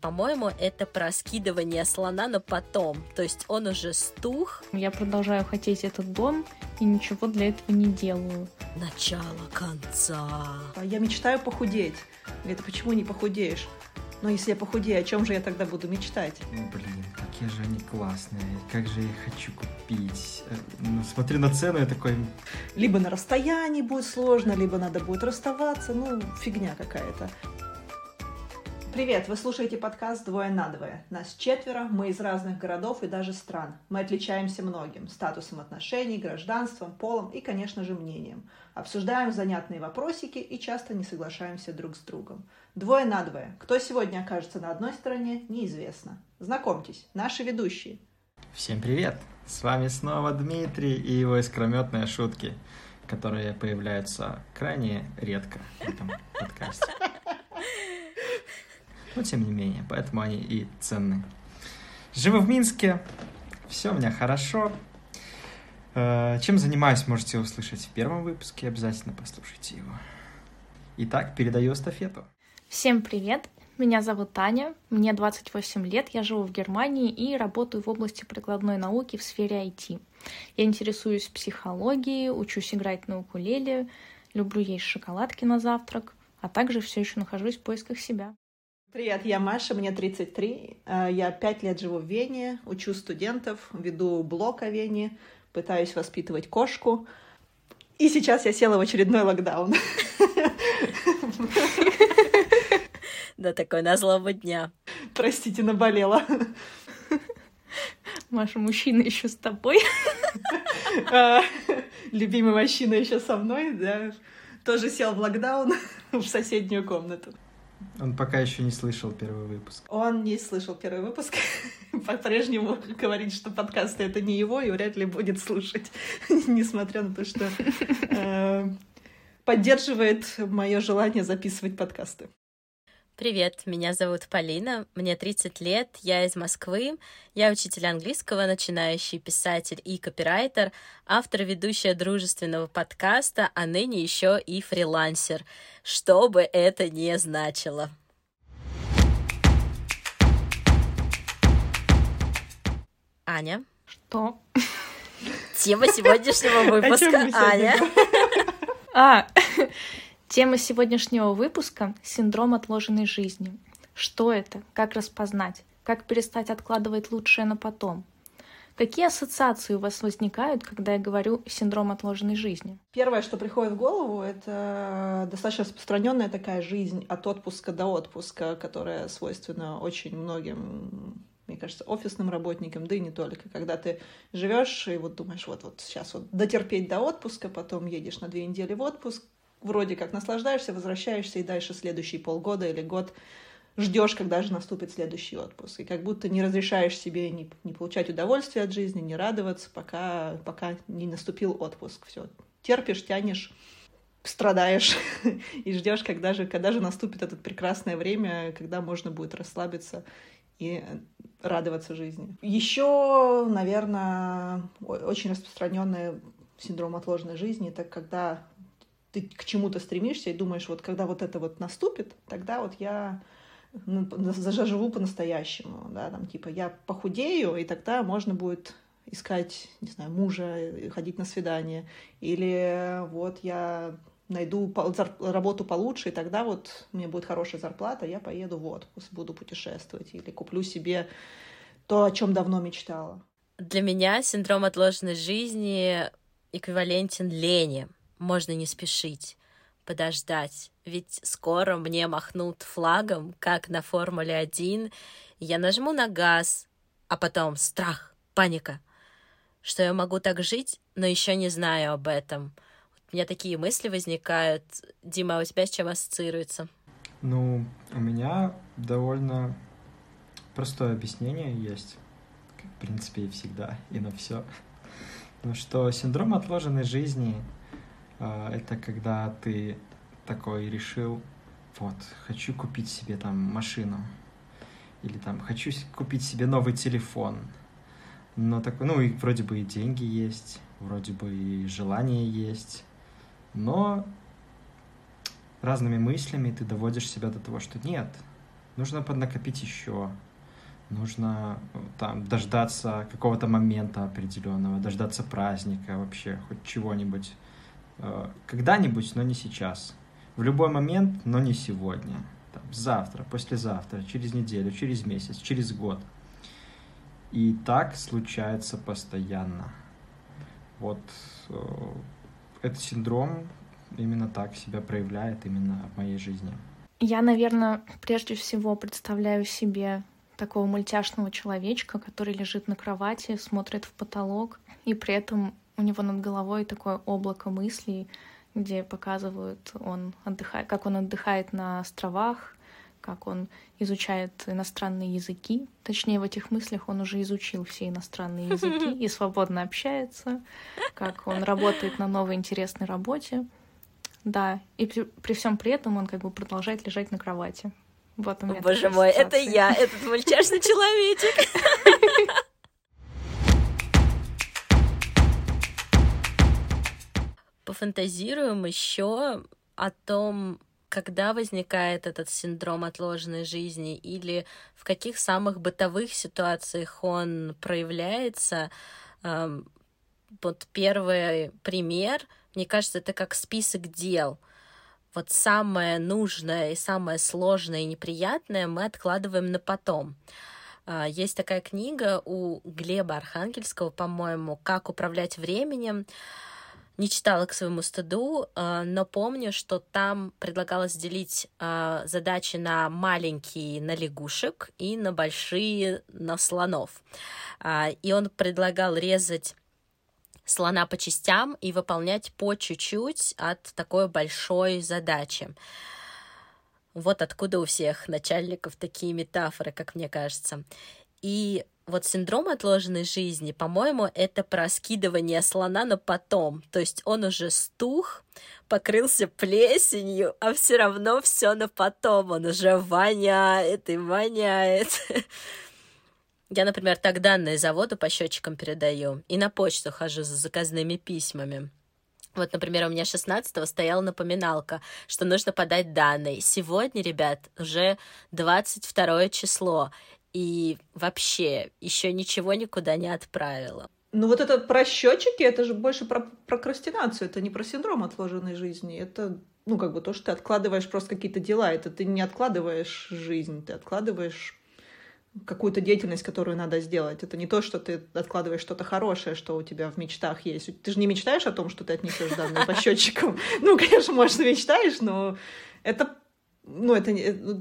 по-моему, это про скидывание слона на потом. То есть он уже стух. Я продолжаю хотеть этот дом и ничего для этого не делаю. Начало конца. Я мечтаю похудеть. Говорит, а почему не похудеешь? Но если я похудею, о чем же я тогда буду мечтать? Ну, блин, какие же они классные. Как же я их хочу купить. Э, ну, смотрю на цену, я такой... Либо на расстоянии будет сложно, либо надо будет расставаться. Ну, фигня какая-то. Привет! Вы слушаете подкаст «Двое на двое». Нас четверо, мы из разных городов и даже стран. Мы отличаемся многим – статусом отношений, гражданством, полом и, конечно же, мнением. Обсуждаем занятные вопросики и часто не соглашаемся друг с другом. Двое на двое. Кто сегодня окажется на одной стороне, неизвестно. Знакомьтесь, наши ведущие. Всем привет! С вами снова Дмитрий и его искрометные шутки, которые появляются крайне редко в этом подкасте. Но тем не менее, поэтому они и ценны. Живу в Минске, все у меня хорошо. Э, чем занимаюсь, можете услышать в первом выпуске, обязательно послушайте его. Итак, передаю эстафету. Всем привет! Меня зовут Таня, мне 28 лет, я живу в Германии и работаю в области прикладной науки в сфере IT. Я интересуюсь психологией, учусь играть на укулеле, люблю есть шоколадки на завтрак, а также все еще нахожусь в поисках себя. Привет, я Маша, мне 33. Э, я пять лет живу в Вене, учу студентов, веду блог о Вене, пытаюсь воспитывать кошку. И сейчас я села в очередной локдаун. Да, такой на злого дня. Простите, наболела. Маша, мужчина еще с тобой. Э, любимый мужчина еще со мной, да. Тоже сел в локдаун в соседнюю комнату. Он пока еще не слышал первый выпуск. Он не слышал первый выпуск. По-прежнему говорит, что подкасты это не его, и вряд ли будет слушать, несмотря на то, что э, поддерживает мое желание записывать подкасты. Привет, меня зовут Полина, мне 30 лет, я из Москвы, я учитель английского, начинающий писатель и копирайтер, автор ведущая дружественного подкаста, а ныне еще и фрилансер, что бы это ни значило. Аня. Что? Тема сегодняшнего выпуска, Аня. А, Тема сегодняшнего выпуска — синдром отложенной жизни. Что это? Как распознать? Как перестать откладывать лучшее на потом? Какие ассоциации у вас возникают, когда я говорю синдром отложенной жизни? Первое, что приходит в голову, это достаточно распространенная такая жизнь от отпуска до отпуска, которая свойственна очень многим мне кажется, офисным работникам, да и не только. Когда ты живешь и вот думаешь, вот, вот сейчас вот дотерпеть до отпуска, потом едешь на две недели в отпуск, вроде как наслаждаешься, возвращаешься и дальше следующие полгода или год ждешь, когда же наступит следующий отпуск. И как будто не разрешаешь себе не, не получать удовольствие от жизни, не радоваться, пока, пока не наступил отпуск. Все, терпишь, тянешь, страдаешь и ждешь, когда же, когда же наступит это прекрасное время, когда можно будет расслабиться и радоваться жизни. Еще, наверное, очень распространенный синдром отложенной жизни, это когда ты к чему-то стремишься и думаешь, вот когда вот это вот наступит, тогда вот я ну, заживу по-настоящему, да, там, типа, я похудею, и тогда можно будет искать, не знаю, мужа, ходить на свидание, или вот я найду работу получше, и тогда вот мне будет хорошая зарплата, я поеду в отпуск, буду путешествовать, или куплю себе то, о чем давно мечтала. Для меня синдром отложенной жизни эквивалентен лени можно не спешить, подождать, ведь скоро мне махнут флагом, как на Формуле-1, я нажму на газ, а потом страх, паника, что я могу так жить, но еще не знаю об этом. У меня такие мысли возникают. Дима, а у тебя с чем ассоциируется? Ну, у меня довольно простое объяснение есть, в принципе, и всегда, и на все. Ну что синдром отложенной жизни это когда ты такой решил, вот, хочу купить себе там машину, или там хочу купить себе новый телефон, но такой, ну и вроде бы и деньги есть, вроде бы и желание есть, но разными мыслями ты доводишь себя до того, что нет, нужно поднакопить еще, нужно э, там дождаться какого-то момента определенного, дождаться праздника вообще, хоть чего-нибудь. Э, когда-нибудь, но не сейчас. В любой момент, но не сегодня. Там, завтра, послезавтра, через неделю, через месяц, через год. И так случается постоянно. Вот э, этот синдром именно так себя проявляет именно в моей жизни. Я, наверное, прежде всего представляю себе такого мультяшного человечка, который лежит на кровати, смотрит в потолок, и при этом у него над головой такое облако мыслей, где показывают, он отдыхает, как он отдыхает на островах, как он изучает иностранные языки. Точнее, в этих мыслях он уже изучил все иностранные языки и свободно общается, как он работает на новой интересной работе. Да, и при, при всем при этом он как бы продолжает лежать на кровати. Вот у меня Боже мой, это я, этот мультяшный человечек. Пофантазируем еще о том, когда возникает этот синдром отложенной жизни или в каких самых бытовых ситуациях он проявляется. Эм, вот первый пример, мне кажется, это как список дел — вот самое нужное и самое сложное и неприятное мы откладываем на потом. А, есть такая книга у Глеба Архангельского, по-моему, «Как управлять временем». Не читала к своему стыду, а, но помню, что там предлагалось делить а, задачи на маленькие на лягушек и на большие на слонов. И он предлагал резать слона по частям и выполнять по чуть-чуть от такой большой задачи. Вот откуда у всех начальников такие метафоры, как мне кажется. И вот синдром отложенной жизни, по-моему, это про скидывание слона на потом. То есть он уже стух, покрылся плесенью, а все равно все на потом. Он уже воняет и воняет. Я, например, так данные завода по счетчикам передаю и на почту хожу за заказными письмами. Вот, например, у меня 16-го стояла напоминалка, что нужно подать данные. Сегодня, ребят, уже 22 число, и вообще еще ничего никуда не отправила. Ну вот это про счетчики, это же больше про прокрастинацию, это не про синдром отложенной жизни, это ну как бы то, что ты откладываешь просто какие-то дела, это ты не откладываешь жизнь, ты откладываешь какую-то деятельность, которую надо сделать. Это не то, что ты откладываешь что-то хорошее, что у тебя в мечтах есть. Ты же не мечтаешь о том, что ты отнесешь данные по счетчикам. Ну, конечно, может, мечтаешь, но это ну, это,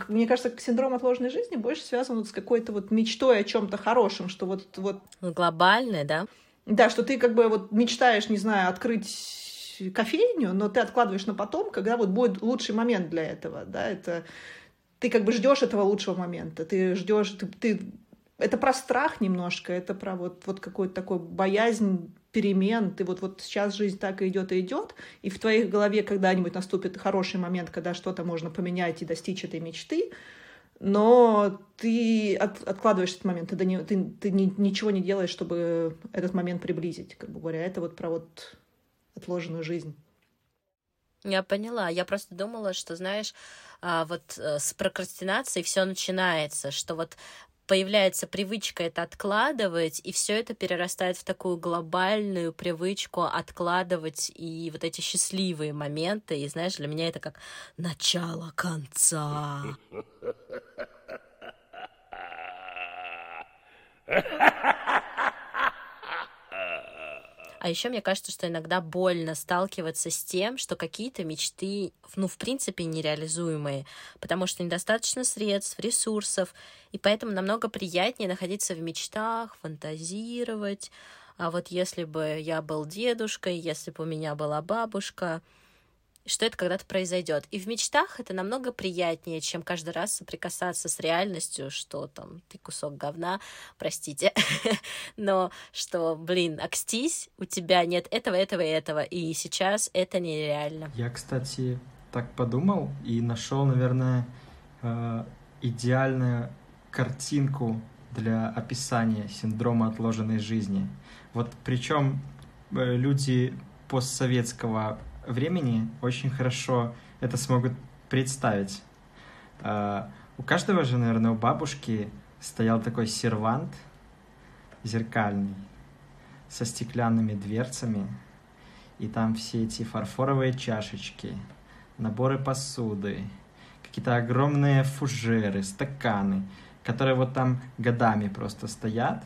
мне кажется, синдром отложенной жизни больше связан вот с какой-то вот мечтой о чем-то хорошем, что вот... вот... Глобальное, да? Да, что ты как бы вот мечтаешь, не знаю, открыть кофейню, но ты откладываешь на потом, когда вот будет лучший момент для этого, да, это ты как бы ждешь этого лучшего момента, ты ждешь, ты, ты... это про страх немножко, это про вот, вот какую-то такую боязнь перемен, ты вот, вот сейчас жизнь так и идет и идет, и в твоей голове когда-нибудь наступит хороший момент, когда что-то можно поменять и достичь этой мечты, но ты от, откладываешь этот момент, ты, не, ты, ты ни, ничего не делаешь, чтобы этот момент приблизить, как бы говоря. Это вот про вот отложенную жизнь. Я поняла. Я просто думала, что, знаешь, а, вот э, с прокрастинацией все начинается, что вот появляется привычка это откладывать, и все это перерастает в такую глобальную привычку откладывать и вот эти счастливые моменты. И знаешь, для меня это как начало конца. А еще мне кажется, что иногда больно сталкиваться с тем, что какие-то мечты, ну, в принципе, нереализуемые, потому что недостаточно средств, ресурсов, и поэтому намного приятнее находиться в мечтах, фантазировать. А вот если бы я был дедушкой, если бы у меня была бабушка, что это когда-то произойдет. И в мечтах это намного приятнее, чем каждый раз соприкасаться с реальностью, что там ты кусок говна, простите, но что, блин, окстись, у тебя нет этого, этого и этого, и сейчас это нереально. Я, кстати, так подумал и нашел, наверное, э, идеальную картинку для описания синдрома отложенной жизни. Вот причем э, люди постсоветского времени очень хорошо это смогут представить. А, У каждого же, наверное, у бабушки стоял такой сервант зеркальный со стеклянными дверцами, и там все эти фарфоровые чашечки, наборы посуды, какие-то огромные фужеры, стаканы, которые вот там годами просто стоят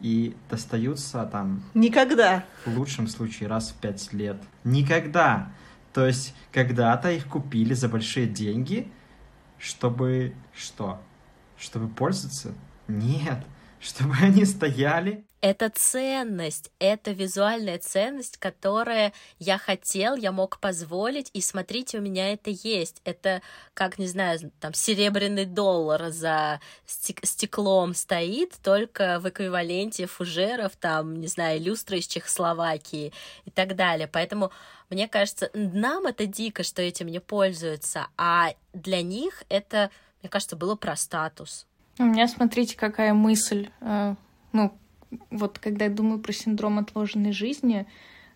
и достаются там... Никогда. В лучшем случае раз в пять лет. Никогда. То есть когда-то их купили за большие деньги, чтобы что? Чтобы пользоваться? Нет. Чтобы они стояли это ценность, это визуальная ценность, которая я хотел, я мог позволить, и смотрите, у меня это есть. Это, как, не знаю, там, серебряный доллар за стек- стеклом стоит, только в эквиваленте фужеров, там, не знаю, люстры из Чехословакии и так далее. Поэтому мне кажется, нам это дико, что этим не пользуются, а для них это, мне кажется, было про статус. У меня, смотрите, какая мысль, э, ну, вот когда я думаю про синдром отложенной жизни,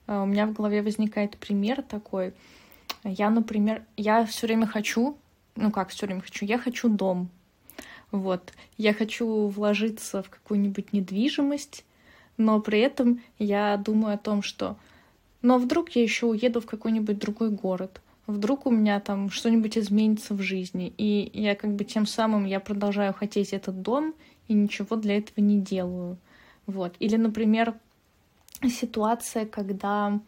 э, у меня в голове возникает пример такой. Я, например, я все время хочу, ну как все время хочу, я хочу дом. Вот. Я хочу вложиться в какую-нибудь недвижимость, но при этом я думаю о том, что но вдруг я еще уеду в какой-нибудь другой город, вдруг у меня там что-нибудь изменится в жизни, и я как бы тем самым я продолжаю хотеть этот дом и ничего для этого не делаю. Вот. Или, например, ситуация, когда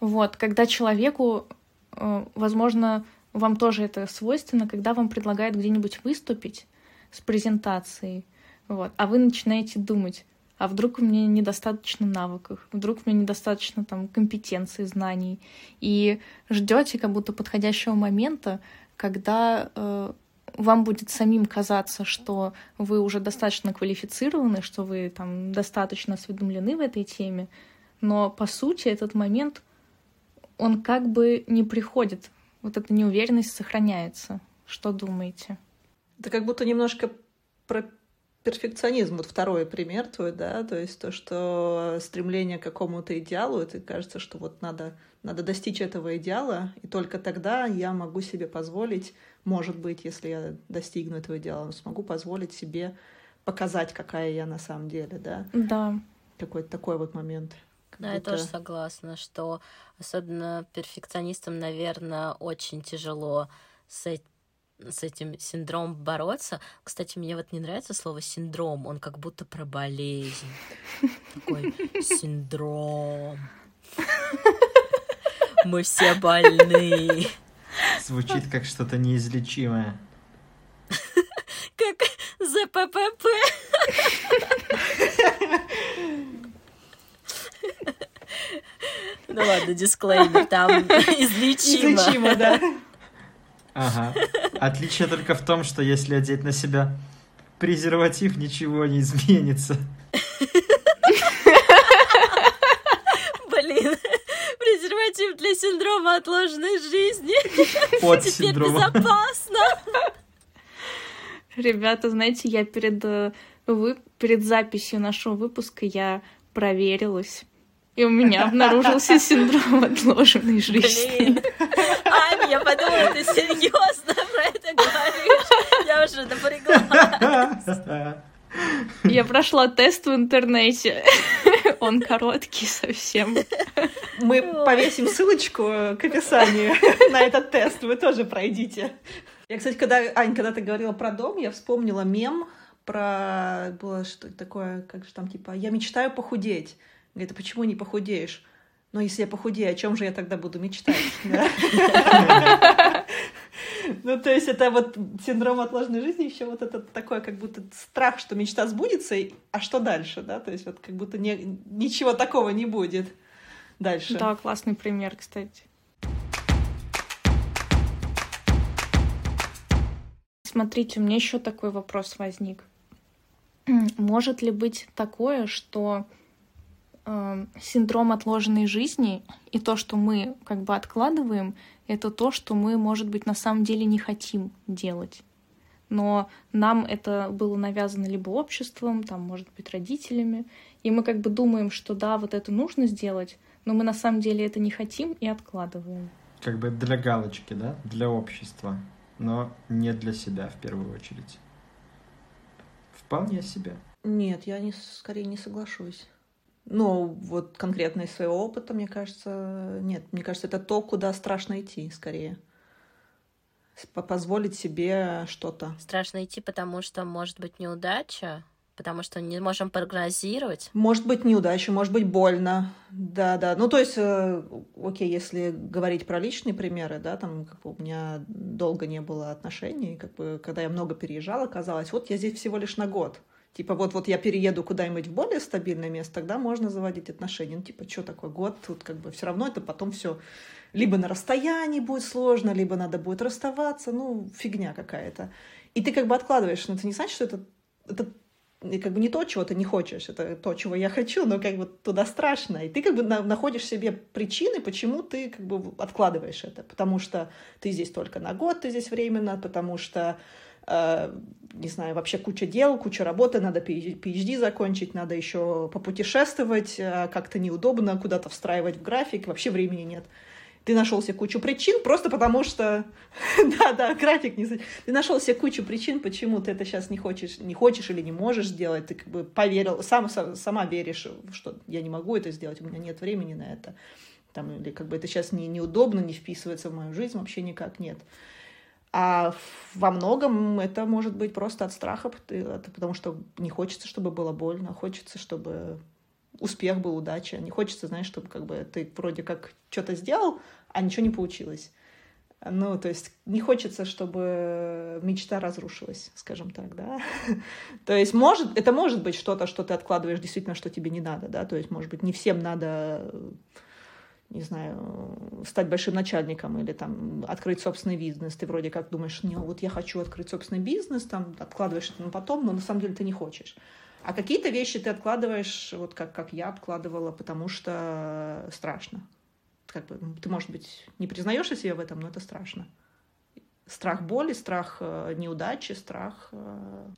вот, когда человеку, э, возможно, вам тоже это свойственно, когда вам предлагают где-нибудь выступить с презентацией, вот, а вы начинаете думать, а вдруг у меня недостаточно навыков, вдруг у меня недостаточно там компетенций, знаний, и ждете как будто подходящего момента, когда э, вам будет самим казаться, что вы уже достаточно квалифицированы, что вы там достаточно осведомлены в этой теме, но по сути этот момент, он как бы не приходит. Вот эта неуверенность сохраняется. Что думаете? Это как будто немножко про перфекционизм, вот второй пример твой, да, то есть то, что стремление к какому-то идеалу, это кажется, что вот надо, надо достичь этого идеала, и только тогда я могу себе позволить может быть, если я достигну этого идеала, смогу позволить себе показать, какая я на самом деле, да? Да. Какой-то такой вот момент. Да, будто... я тоже согласна, что особенно перфекционистам, наверное, очень тяжело с, с этим синдромом бороться. Кстати, мне вот не нравится слово синдром, он как будто про болезнь. Такой синдром. Мы все больны. Звучит как что-то неизлечимое. Как ЗППП. Ну ладно, дисклеймер, там излечимо. Излечимо, да. Ага. Отличие только в том, что если одеть на себя презерватив, ничего не изменится. презерватив для синдрома отложенной жизни. От Теперь синдрома. безопасно. Ребята, знаете, я перед, э, вы, перед записью нашего выпуска я проверилась. И у меня обнаружился синдром отложенной жизни. Блин. Ань, я подумала, ты серьезно про это говоришь? Я уже напряглась. Я прошла тест в интернете. Он короткий совсем. Мы повесим ссылочку к описанию на этот тест. Вы тоже пройдите. Я, кстати, когда, Ань, когда ты говорила про дом, я вспомнила мем про... Было что такое, как же там, типа, я мечтаю похудеть. Говорит, а почему не похудеешь? Ну, если я похудею, о чем же я тогда буду мечтать? Ну, то есть это вот синдром отложенной жизни, еще вот этот такой, как будто страх, что мечта сбудется, а что дальше, да? То есть вот как будто не, ничего такого не будет дальше. Да, классный пример, кстати. Смотрите, у меня еще такой вопрос возник. Может ли быть такое, что э, синдром отложенной жизни и то, что мы как бы откладываем, это то, что мы, может быть, на самом деле не хотим делать. Но нам это было навязано либо обществом, там, может быть, родителями, и мы как бы думаем, что да, вот это нужно сделать, но мы на самом деле это не хотим и откладываем. Как бы для галочки, да? Для общества. но не для себя в первую очередь. Вполне себе. Нет, я не, скорее не соглашусь. Ну, вот конкретно из своего опыта, мне кажется, нет. Мне кажется, это то, куда страшно идти, скорее. Позволить себе что-то. Страшно идти, потому что может быть неудача, потому что не можем прогнозировать. Может быть неудача, может быть больно, да, да. Ну то есть, э, окей, если говорить про личные примеры, да, там как бы у меня долго не было отношений, как бы когда я много переезжала, казалось, вот я здесь всего лишь на год. Типа вот, вот я перееду куда-нибудь в более стабильное место, тогда можно заводить отношения. Ну, типа, что такое год? Тут как бы все равно это потом все либо на расстоянии будет сложно, либо надо будет расставаться. Ну, фигня какая-то. И ты как бы откладываешь, но это не значит, что это, это как бы не то, чего ты не хочешь, это то, чего я хочу, но как бы туда страшно. И ты как бы на, находишь себе причины, почему ты как бы откладываешь это. Потому что ты здесь только на год, ты здесь временно, потому что не знаю, вообще куча дел, куча работы, надо PhD закончить, надо еще попутешествовать, э, как-то неудобно куда-то встраивать в график, вообще времени нет. Ты нашел себе кучу причин, просто потому что... да, да, график не... Ты нашел себе кучу причин, почему ты это сейчас не хочешь, не хочешь или не можешь сделать. Ты как бы поверил, сам, сама веришь, что я не могу это сделать, у меня нет времени на это. Там, или как бы это сейчас не, неудобно, не вписывается в мою жизнь, вообще никак нет. А во многом это может быть просто от страха, потому что не хочется, чтобы было больно, хочется, чтобы успех был, удача. Не хочется, знаешь, чтобы как бы ты вроде как что-то сделал, а ничего не получилось. Ну, то есть не хочется, чтобы мечта разрушилась, скажем так, да. то есть может, это может быть что-то, что ты откладываешь действительно, что тебе не надо, да. То есть, может быть, не всем надо не знаю, стать большим начальником или там открыть собственный бизнес. Ты вроде как думаешь, не, вот я хочу открыть собственный бизнес, там откладываешь это на потом, но на самом деле ты не хочешь. А какие-то вещи ты откладываешь, вот как, как я откладывала, потому что страшно. Как бы, ты, может быть, не признаешься себе в этом, но это страшно. Страх боли, страх э, неудачи, страх... Э,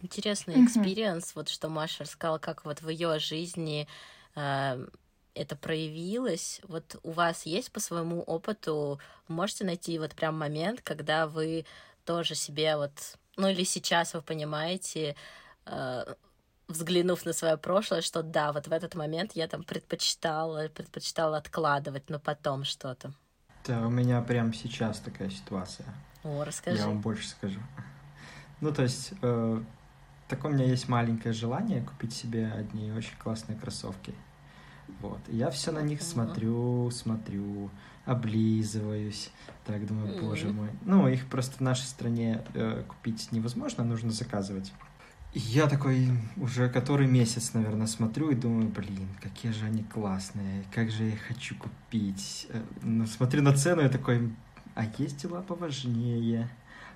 Интересный experience, вот что Маша рассказала, как вот в ее жизни э, это проявилось? Вот у вас есть по своему опыту, можете найти вот прям момент, когда вы тоже себе вот, ну или сейчас вы понимаете, э, взглянув на свое прошлое, что да, вот в этот момент я там предпочитала, предпочитала откладывать, но потом что-то. Да, у меня прямо сейчас такая ситуация. О, расскажи. Я вам больше скажу. Ну, то есть, э, такое у меня есть маленькое желание купить себе одни очень классные кроссовки. Вот. И я все на них смотрю, смотрю, облизываюсь. Так думаю, боже мой. Ну, их просто в нашей стране э, купить невозможно, нужно заказывать. И я такой уже который месяц, наверное, смотрю и думаю, блин, какие же они классные, как же я их хочу купить. Э, ну, смотрю на цену и такой, а есть дела поважнее.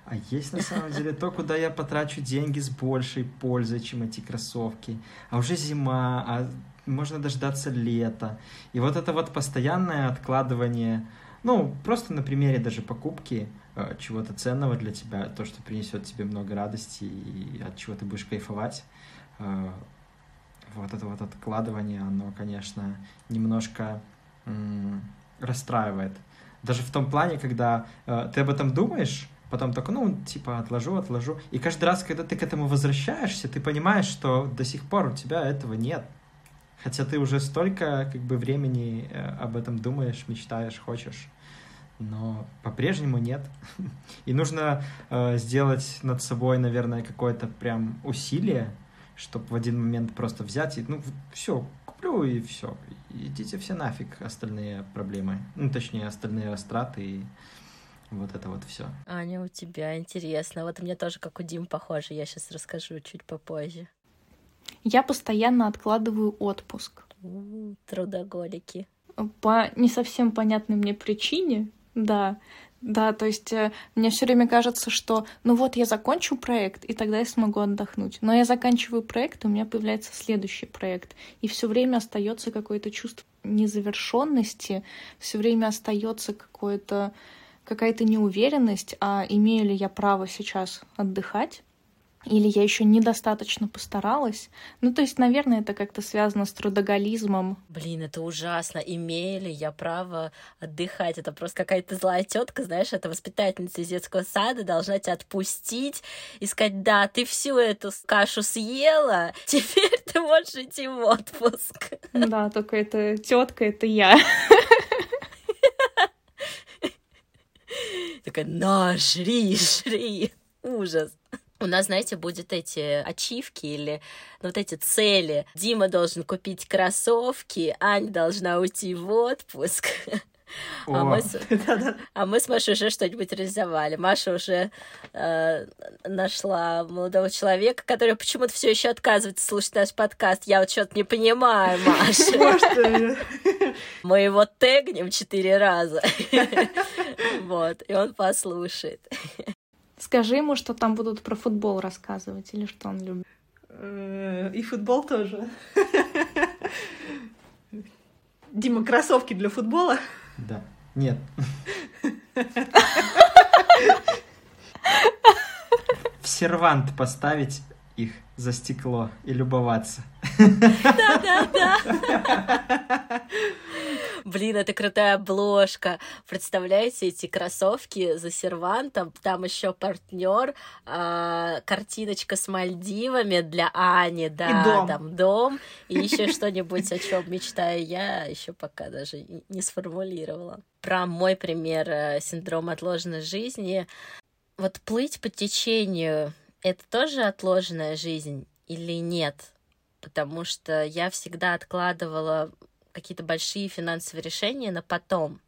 А есть на самом деле то, куда я потрачу деньги с большей пользой, чем эти кроссовки. А уже зима, а можно дождаться лета. И вот это вот постоянное откладывание, ну, просто на примере даже покупки э, чего-то ценного для тебя, то, что принесет тебе много радости и от чего ты будешь кайфовать, э, вот это вот откладывание, оно, конечно, немножко м- расстраивает. Даже в том плане, когда э, ты об этом думаешь, потом такой, ну, типа, отложу, отложу. И каждый раз, когда ты к этому возвращаешься, ты понимаешь, что до сих пор у тебя этого нет. Хотя ты уже столько как бы времени э, об этом думаешь, мечтаешь, хочешь, но по-прежнему нет. И нужно э, сделать над собой, наверное, какое-то прям усилие, чтобы в один момент просто взять и, ну, все, куплю и все. Идите все нафиг остальные проблемы. Ну, точнее, остальные растраты и вот это вот все. Аня, у тебя интересно. Вот у меня тоже как у Дим похоже. Я сейчас расскажу чуть попозже. Я постоянно откладываю отпуск. Трудоголики. По не совсем понятной мне причине, да. Да, то есть э, мне все время кажется, что ну вот я закончу проект, и тогда я смогу отдохнуть. Но я заканчиваю проект, и у меня появляется следующий проект. И все время остается какое-то чувство незавершенности, все время остается какое-то какая-то неуверенность, а имею ли я право сейчас отдыхать. или я еще недостаточно постаралась. Ну, то есть, наверное, это как-то связано с трудоголизмом. Блин, это ужасно. Имели я право отдыхать? Это просто какая-то злая тетка, знаешь, это воспитательница из детского сада должна тебя отпустить и сказать, да, ты всю эту кашу съела, теперь ты можешь идти в отпуск. Да, только это тетка, это я. Такая, на, жри, жри. Ужас. У нас, знаете, будет эти ачивки или вот эти цели. Дима должен купить кроссовки, Аня должна уйти в отпуск. А мы, с... а мы с Машей уже что-нибудь реализовали. Маша уже э, нашла молодого человека, который почему-то все еще отказывается слушать наш подкаст. Я вот что-то не понимаю, Маша. Мы его тегнем четыре раза. Вот, и он послушает. Скажи ему, что там будут про футбол рассказывать или что он любит. Э, и футбол тоже. Дима, кроссовки для футбола? Да. Нет. В сервант поставить их за стекло и любоваться. Да-да-да. Блин, это крутая обложка. Представляете, эти кроссовки за сервантом, там еще партнер, э, картиночка с Мальдивами для Ани, да, и дом. там дом, и еще что-нибудь, о чем мечтаю я, еще пока даже не сформулировала. Про мой пример э, синдрома отложенной жизни. Вот плыть по течению — это тоже отложенная жизнь или нет? Потому что я всегда откладывала какие-то большие финансовые решения на потом.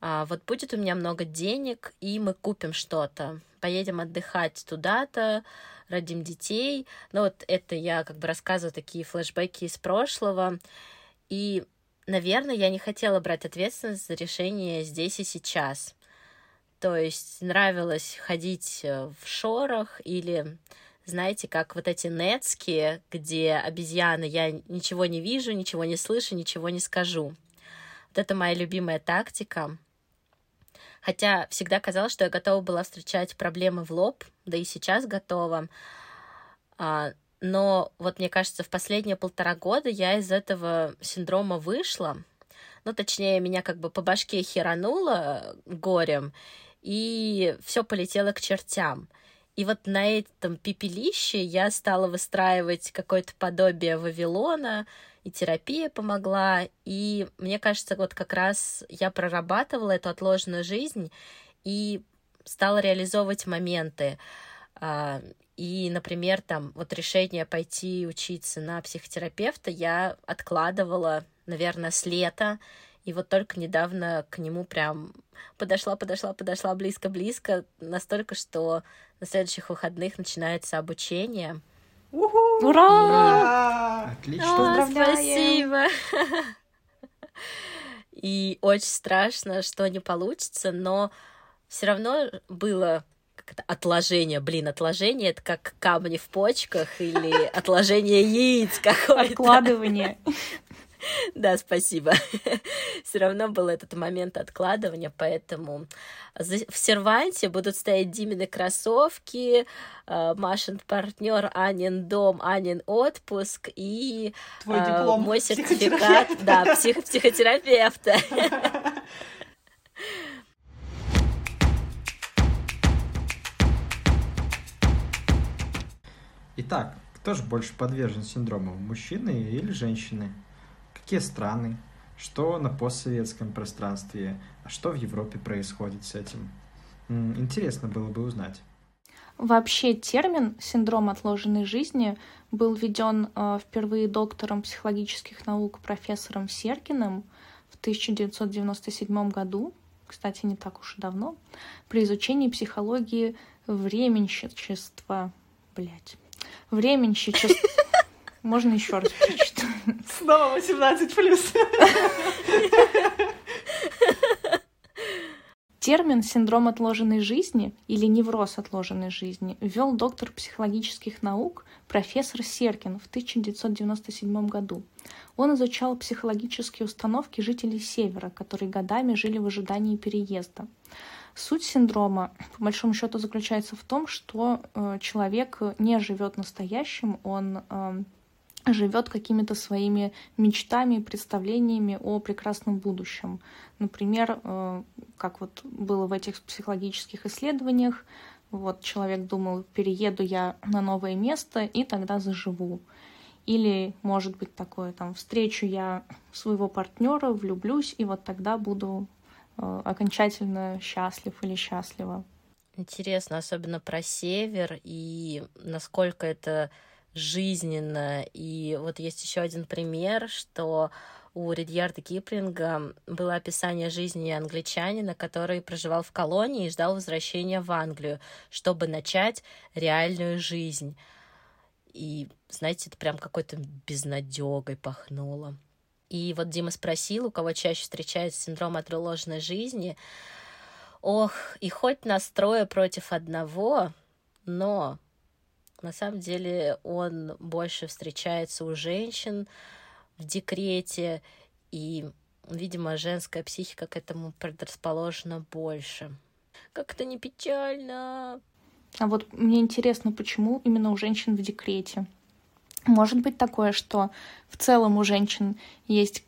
А, вот будет у меня много денег, и мы купим что-то, поедем отдыхать туда-то, родим детей. Ну вот это я как бы рассказываю такие флешбеки из прошлого. И, наверное, я не хотела брать ответственность за решение здесь и сейчас. То есть нравилось ходить э, в шорах или знаете, как вот эти нетские, где обезьяны, я ничего не вижу, ничего не слышу, ничего не скажу. Вот это моя любимая тактика. Хотя всегда казалось, что я готова была встречать проблемы в лоб, да и сейчас готова. А, но вот мне кажется, в последние полтора года я из этого синдрома вышла. Ну, точнее, меня как бы по башке херануло горем, и все полетело к чертям. И вот на этом пепелище я стала выстраивать какое-то подобие Вавилона, и терапия помогла. И мне кажется, вот как раз я прорабатывала эту отложенную жизнь и стала реализовывать моменты. А, и, например, там вот решение пойти учиться на психотерапевта я откладывала, наверное, с лета, и вот только недавно к нему прям подошла, подошла, подошла близко-близко, настолько, что на следующих выходных начинается обучение. Ура! Отлично. О, спасибо! И очень страшно, что не получится, но все равно было как-то отложение. Блин, отложение это как камни в почках или отложение яиц какое-то. Откладывание. Да, спасибо. Все равно был этот момент откладывания, поэтому в серванте будут стоять Димины кроссовки, э, Машин партнер, Анин дом, Анин отпуск и Твой э, диплом мой сертификат, да, псих, психотерапевта. Итак, кто же больше подвержен синдрому, мужчины или женщины? Какие страны, что на постсоветском пространстве, а что в Европе происходит с этим. Интересно было бы узнать. Вообще термин «синдром отложенной жизни» был введен э, впервые доктором психологических наук профессором Серкиным в 1997 году, кстати, не так уж и давно, при изучении психологии временщичества. Блять. Временщичества. Можно еще раз. Снова 18 плюс. Термин «синдром отложенной жизни» или «невроз отложенной жизни» ввел доктор психологических наук профессор Серкин в 1997 году. Он изучал психологические установки жителей Севера, которые годами жили в ожидании переезда. Суть синдрома, по большому счету, заключается в том, что э, человек не живет настоящим, он э, живет какими-то своими мечтами, представлениями о прекрасном будущем. Например, э, как вот было в этих психологических исследованиях, вот человек думал, перееду я на новое место и тогда заживу. Или, может быть, такое, там, встречу я своего партнера, влюблюсь, и вот тогда буду э, окончательно счастлив или счастлива. Интересно, особенно про север и насколько это жизненно. И вот есть еще один пример, что у Ридьярда Киплинга было описание жизни англичанина, который проживал в колонии и ждал возвращения в Англию, чтобы начать реальную жизнь. И, знаете, это прям какой-то безнадегой пахнуло. И вот Дима спросил, у кого чаще встречается синдром отложенной жизни. Ох, и хоть настроя против одного, но на самом деле он больше встречается у женщин в декрете, и, видимо, женская психика к этому предрасположена больше. Как это не печально. А вот мне интересно, почему именно у женщин в декрете? Может быть такое, что в целом у женщин есть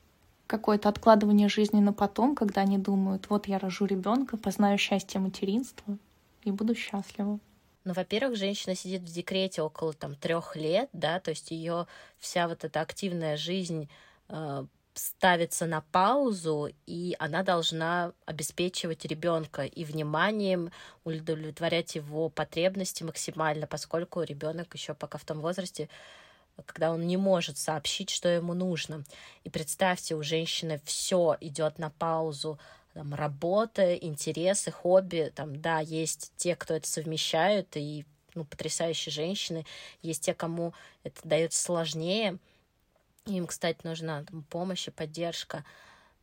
какое-то откладывание жизни на потом, когда они думают, вот я рожу ребенка, познаю счастье материнства и буду счастлива. Ну, во-первых, женщина сидит в декрете около там трех лет, да, то есть ее вся вот эта активная жизнь э, ставится на паузу, и она должна обеспечивать ребенка и вниманием удовлетворять его потребности максимально, поскольку ребенок еще пока в том возрасте, когда он не может сообщить, что ему нужно. И представьте, у женщины все идет на паузу, там, работа, интересы, хобби, там, да, есть те, кто это совмещают, и, ну, потрясающие женщины, есть те, кому это дается сложнее, им, кстати, нужна там, помощь и поддержка,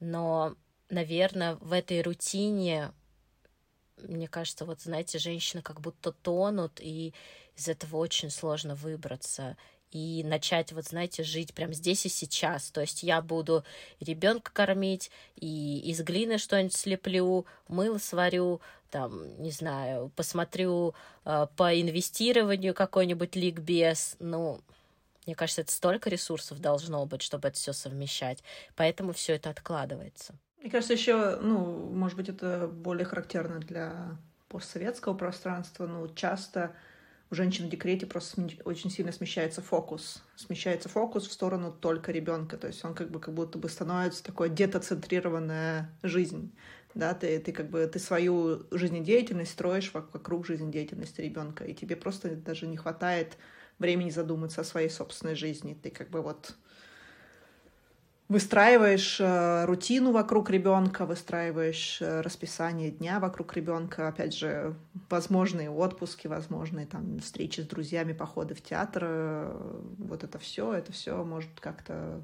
но, наверное, в этой рутине, мне кажется, вот, знаете, женщины как будто тонут, и из этого очень сложно выбраться и начать, вот знаете, жить прям здесь и сейчас. То есть я буду ребенка кормить, и из глины что-нибудь слеплю, мыло сварю, там, не знаю, посмотрю э, по инвестированию какой-нибудь ликбез. Ну, мне кажется, это столько ресурсов должно быть, чтобы это все совмещать. Поэтому все это откладывается. Мне кажется, еще, ну, может быть, это более характерно для постсоветского пространства. Ну, часто у женщин в декрете просто очень сильно смещается фокус. Смещается фокус в сторону только ребенка. То есть он как бы как будто бы становится такой детоцентрированная жизнь. Да, ты, ты как бы ты свою жизнедеятельность строишь вокруг жизнедеятельности ребенка, и тебе просто даже не хватает времени задуматься о своей собственной жизни. Ты как бы вот выстраиваешь э, рутину вокруг ребенка, выстраиваешь э, расписание дня вокруг ребенка, опять же, возможные отпуски, возможные там встречи с друзьями, походы в театр, э, вот это все, это все может как-то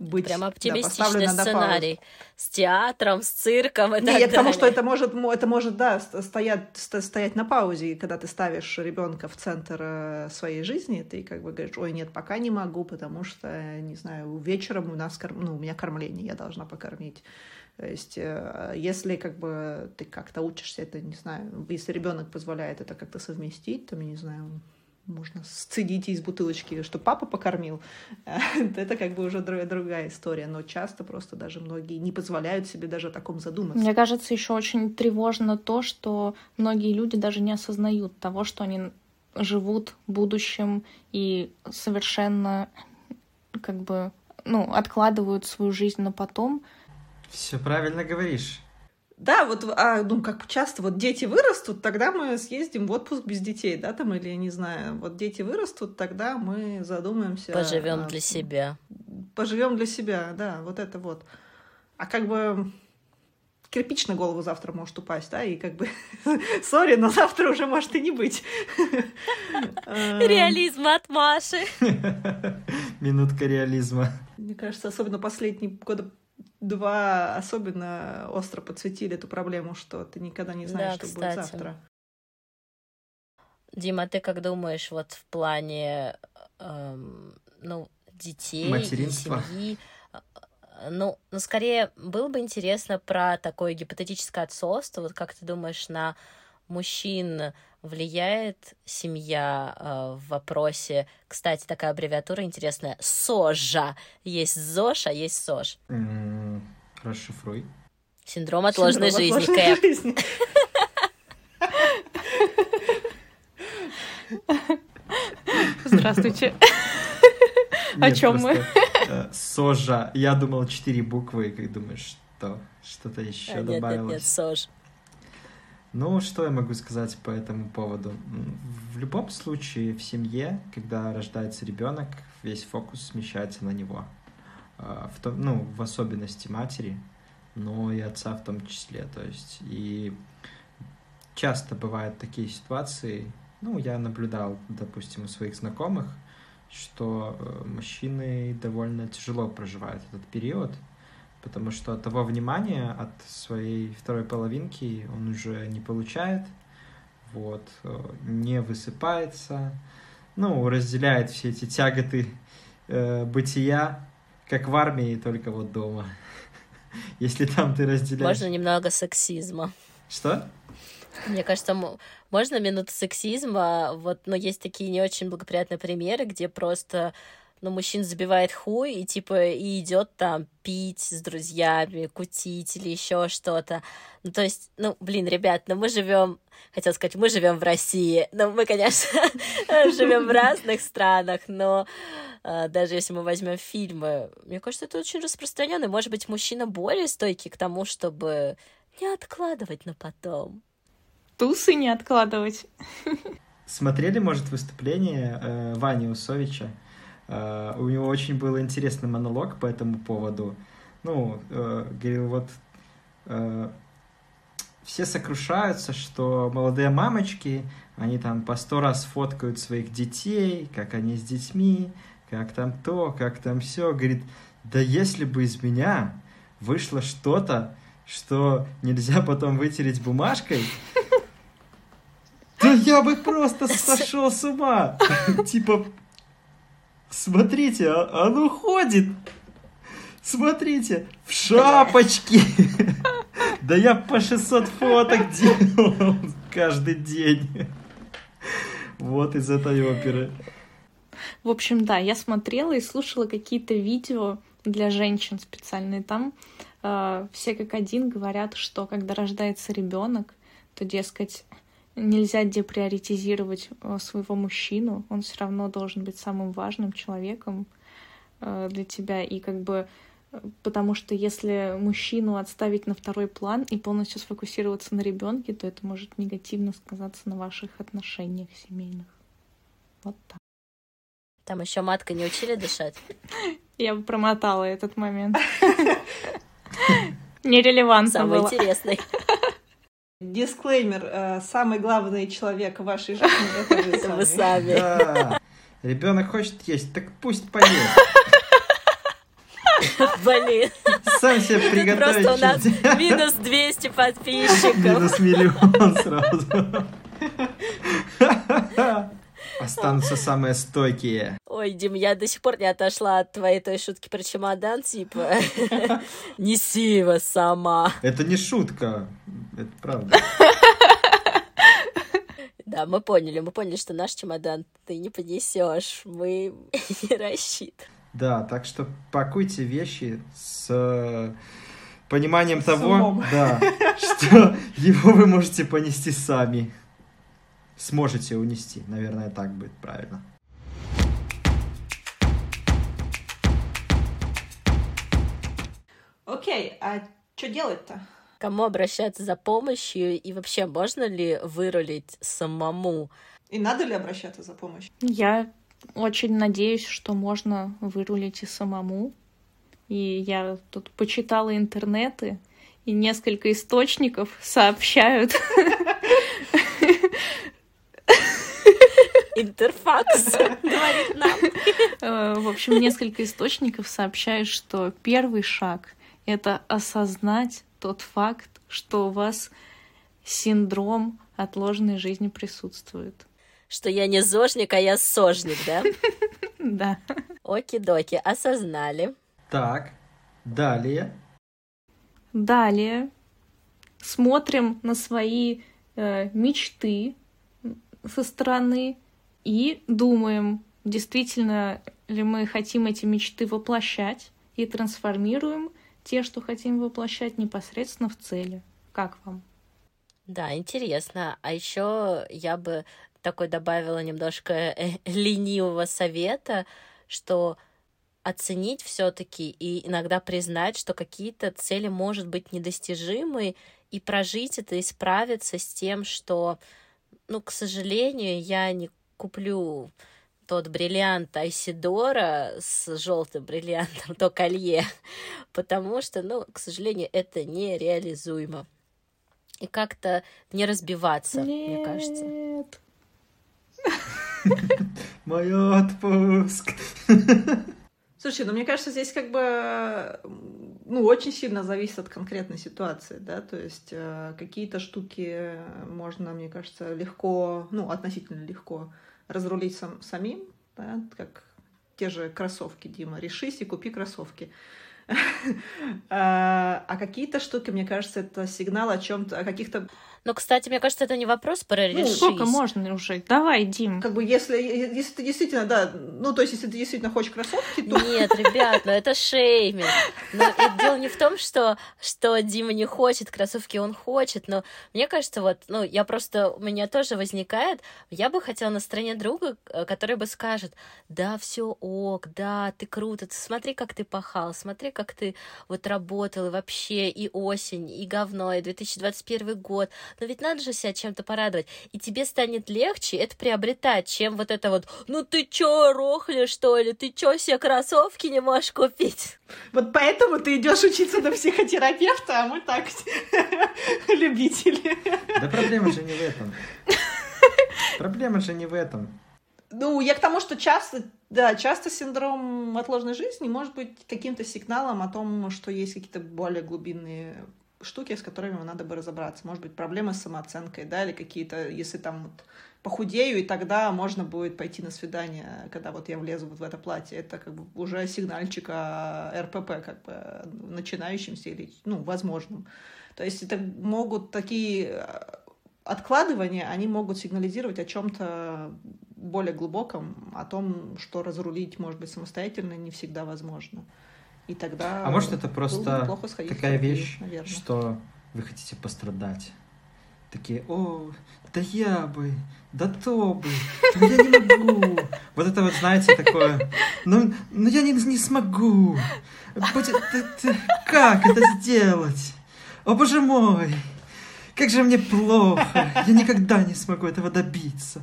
быть Прям оптимистичный да, сценарий. С театром, с цирком и Нет, так потому что это может, это может, да, стоять, стоять на паузе, и когда ты ставишь ребенка в центр э, своей жизни, ты как бы говоришь, ой, нет, пока не могу, потому что, не знаю, вечером у нас, корм... ну, у меня кормление, я должна покормить. То есть, э, если как бы ты как-то учишься, это, не знаю, если ребенок позволяет это как-то совместить, там, я не знаю, можно сцедить из бутылочки, что папа покормил, это как бы уже другая история. Но часто просто даже многие не позволяют себе даже о таком задуматься. Мне кажется, еще очень тревожно то, что многие люди даже не осознают того, что они живут будущим и совершенно как бы ну, откладывают свою жизнь на потом. Все правильно говоришь. Да, вот, а, ну, как часто вот дети вырастут, тогда мы съездим в отпуск без детей, да, там, или, я не знаю, вот дети вырастут, тогда мы задумаемся. Поживем а, для себя. Поживем для себя, да, вот это вот. А как бы кирпич на голову завтра может упасть, да, и как бы, сори, но завтра уже может и не быть. Реализм от Маши. Минутка реализма. Мне кажется, особенно последние года два особенно остро подсветили эту проблему, что ты никогда не знаешь, да, что кстати. будет завтра. Дима, ты как думаешь, вот в плане эм, ну, детей, Материнства. семьи, Ну, ну, скорее, было бы интересно про такое гипотетическое отцовство. Вот как ты думаешь, на мужчин влияет семья э, в вопросе... Кстати, такая аббревиатура интересная. СОЖа. Есть ЗОЖ, а есть СОЖ. Расшифруй. Синдром отложенной Синдром жизни. отложенной Кэп. жизни. Здравствуйте. О чем мы? э, Сожа. Я думал четыре буквы, как думаешь, что? Что-то еще А, Нет, нет, нет, добавилось? СОЖ. Ну, что я могу сказать по этому поводу? В любом случае, в семье, когда рождается ребенок, весь фокус смещается на него. А, В том, ну, в особенности матери, но и отца в том числе. То есть, и часто бывают такие ситуации, ну, я наблюдал, допустим, у своих знакомых, что э, мужчины довольно тяжело проживают этот период, потому что того внимания от своей второй половинки он уже не получает, вот, э, не высыпается, ну, разделяет все эти тяготы э, бытия, как в армии, только вот дома. Если там ты разделяешь... Можно немного сексизма. Что? Мне кажется, мо- можно минуту сексизма. Вот, но есть такие не очень благоприятные примеры, где просто ну, мужчина забивает хуй и типа и идет там пить с друзьями, кутить или еще что-то. Ну, то есть, ну, блин, ребят, ну мы живем, хотел сказать, мы живем в России. Ну, мы, конечно, живем в разных странах, но а, даже если мы возьмем фильмы, мне кажется, это очень распространенно. Может быть, мужчина более стойкий к тому, чтобы не откладывать на потом. Тусы не откладывать. Смотрели, может, выступление э, Вани Усовича? Э, у него очень был интересный монолог по этому поводу. Ну, э, говорил, вот э, все сокрушаются, что молодые мамочки, они там по сто раз фоткают своих детей, как они с детьми, как там то, как там все. Говорит, да если бы из меня вышло что-то, что нельзя потом вытереть бумажкой, да я бы просто сошел с ума. Типа, смотрите, а- оно ходит. Смотрите, в шапочке. Да я по 600 фоток делал каждый день. Вот из этой оперы. В общем, да, я смотрела и слушала какие-то видео для женщин специальные. Там э, все как один говорят, что когда рождается ребенок, то, дескать, нельзя деприоритизировать э, своего мужчину. Он все равно должен быть самым важным человеком э, для тебя. И как бы э, Потому что если мужчину отставить на второй план и полностью сфокусироваться на ребенке, то это может негативно сказаться на ваших отношениях семейных. Вот так. Там еще матка не учили дышать. Я бы промотала этот момент. Нерелевантно Самый было. интересный. Дисклеймер. э, Самый главный человек в вашей жизни — это вы сами. Да. Ребенок хочет есть, так пусть поест. Блин, Сам себе приготовить. просто у нас минус 200 подписчиков. Минус миллион сразу. Останутся самые стойкие. Ой, Дим, я до сих пор не отошла от твоей той шутки про чемодан, типа, неси его сама. Это не шутка. Это правда. Да, мы поняли, мы поняли, что наш чемодан ты не понесешь, мы не рассчитываем. Да, так что пакуйте вещи с э, пониманием С того, умом. да, что его вы можете понести сами. Сможете унести, наверное, так будет правильно. Окей, а что делать-то? Кому обращаться за помощью и вообще можно ли вырулить самому? И надо ли обращаться за помощью? Я очень надеюсь, что можно вырулить и самому. И я тут почитала интернеты, и несколько источников сообщают, Интерфакс говорит нам. э, в общем, несколько источников сообщают, что первый шаг — это осознать тот факт, что у вас синдром отложенной жизни присутствует. Что я не зожник, а я сожник, да? Да. Оки-доки, осознали. Так, Далее. Далее смотрим на свои э, мечты со стороны и думаем, действительно ли мы хотим эти мечты воплощать и трансформируем те, что хотим воплощать непосредственно в цели. Как вам? Да, интересно. А еще я бы такой добавила немножко э, ленивого совета, что оценить все-таки и иногда признать, что какие-то цели, может быть, недостижимы, и прожить это, и справиться с тем, что, ну, к сожалению, я не куплю тот бриллиант Айсидора с желтым бриллиантом, то колье, потому что, ну, к сожалению, это нереализуемо. И как-то не разбиваться, Нет. мне кажется. Мой отпуск. Слушай, ну мне кажется, здесь как бы ну, очень сильно зависит от конкретной ситуации, да, то есть э, какие-то штуки можно, мне кажется, легко, ну, относительно легко разрулить сам, самим, да, как те же кроссовки, Дима, решись и купи кроссовки. А, а какие-то штуки, мне кажется, это сигнал о чем-то, о каких-то но, кстати, мне кажется, это не вопрос про ну, решись. сколько можно уже? Давай, Дим. Как бы если, если ты действительно, да, ну, то есть, если ты действительно хочешь кроссовки, то... Нет, ребят, ну это шейминг. Но дело не в том, что, что Дима не хочет кроссовки, он хочет, но мне кажется, вот, ну, я просто, у меня тоже возникает, я бы хотела на стороне друга, э, который бы скажет, да, все ок, да, ты круто, смотри, как ты пахал, смотри, как ты вот работал, и вообще, и осень, и говно, и 2021 год, но ведь надо же себя чем-то порадовать. И тебе станет легче это приобретать, чем вот это вот, ну ты чё, рохли, что ли? Ты чё, себе кроссовки не можешь купить? Вот поэтому ты идешь учиться на психотерапевта, а мы так любители. Да проблема же не в этом. Проблема же не в этом. Ну, я к тому, что часто, да, часто синдром отложенной жизни может быть каким-то сигналом о том, что есть какие-то более глубинные штуки, с которыми надо бы разобраться. Может быть, проблемы с самооценкой, да, или какие-то, если там вот похудею, и тогда можно будет пойти на свидание, когда вот я влезу вот в это платье. Это как бы уже сигнальчик о РПП, как бы начинающимся или, ну, возможным. То есть это могут такие э, откладывания, они могут сигнализировать о чем-то более глубоком, о том, что разрулить, может быть, самостоятельно не всегда возможно. И тогда... А может это просто такая вещь, наверное. что вы хотите пострадать? Такие, о, да я бы, да то бы, но я не могу. Вот это вот, знаете, такое, ну, ну я не, не смогу. Будет, как это сделать? О, боже мой, как же мне плохо. Я никогда не смогу этого добиться.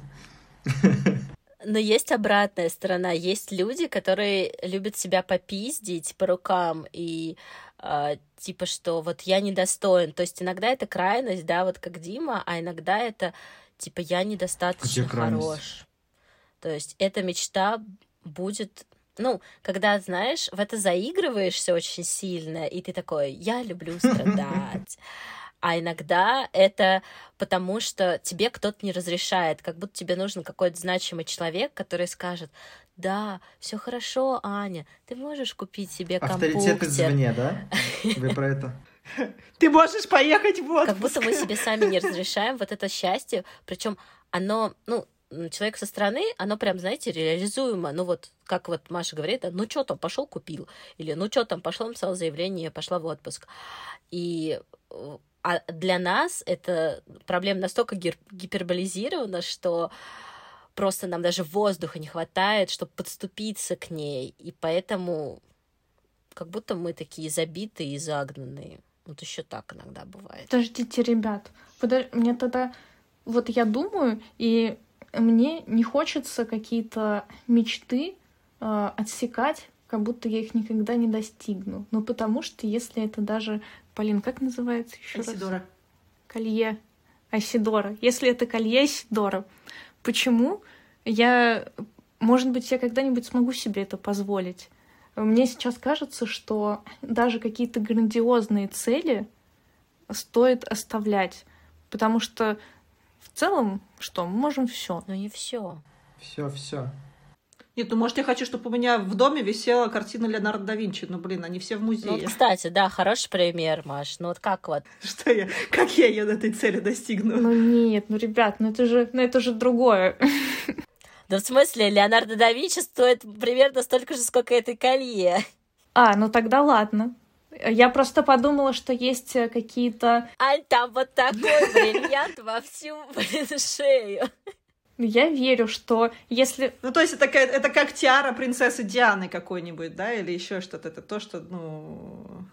Но есть обратная сторона. Есть люди, которые любят себя попиздить по рукам и э, типа, что вот я недостоин. То есть иногда это крайность, да, вот как Дима, а иногда это типа я недостаточно хорош. То есть эта мечта будет ну, когда, знаешь, в это заигрываешься очень сильно, и ты такой, я люблю страдать, а иногда это потому, что тебе кто-то не разрешает, как будто тебе нужен какой-то значимый человек, который скажет, да, все хорошо, Аня, ты можешь купить себе компьютер. Авторитет извне, да? Вы про это? Ты можешь поехать в отпуск. Как будто мы себе сами не разрешаем вот это счастье, причем оно, ну, человек со стороны, оно прям, знаете, реализуемо. Ну вот, как вот Маша говорит, ну что там, пошел купил. Или ну что там, пошел написал заявление, пошла в отпуск. И э, а для нас эта проблема настолько гиперболизирована, что просто нам даже воздуха не хватает, чтобы подступиться к ней. И поэтому как будто мы такие забитые и загнанные. Вот еще так иногда бывает. Подождите, ребят, подож... мне тогда... Вот я думаю, и мне не хочется какие-то мечты э, отсекать, как будто я их никогда не достигну. Ну, потому что если это даже Полин, как называется еще Айсидора. раз? Колье Айсидора. Если это колье Айсидора, почему я... Может быть, я когда-нибудь смогу себе это позволить. Мне сейчас кажется, что даже какие-то грандиозные цели стоит оставлять, потому что в целом, что, мы можем все. Но не все. Все, все. Нет, ну может я хочу, чтобы у меня в доме висела картина Леонардо да Винчи. Ну блин, они все в музее. Ну, вот, кстати, да, хороший пример, Маш. Ну вот как вот? Что я, как я ее этой цели достигну? Ну нет, ну ребят, ну это же, ну это же другое. Да в смысле, Леонардо да Винчи стоит примерно столько же, сколько это колье. А, ну тогда ладно. Я просто подумала, что есть э, какие-то... Ань, там вот такой бриллиант во всю, блин, шею. Я верю, что если... Ну, то есть это, это как тиара принцессы Дианы какой-нибудь, да, или еще что-то. Это то, что, ну,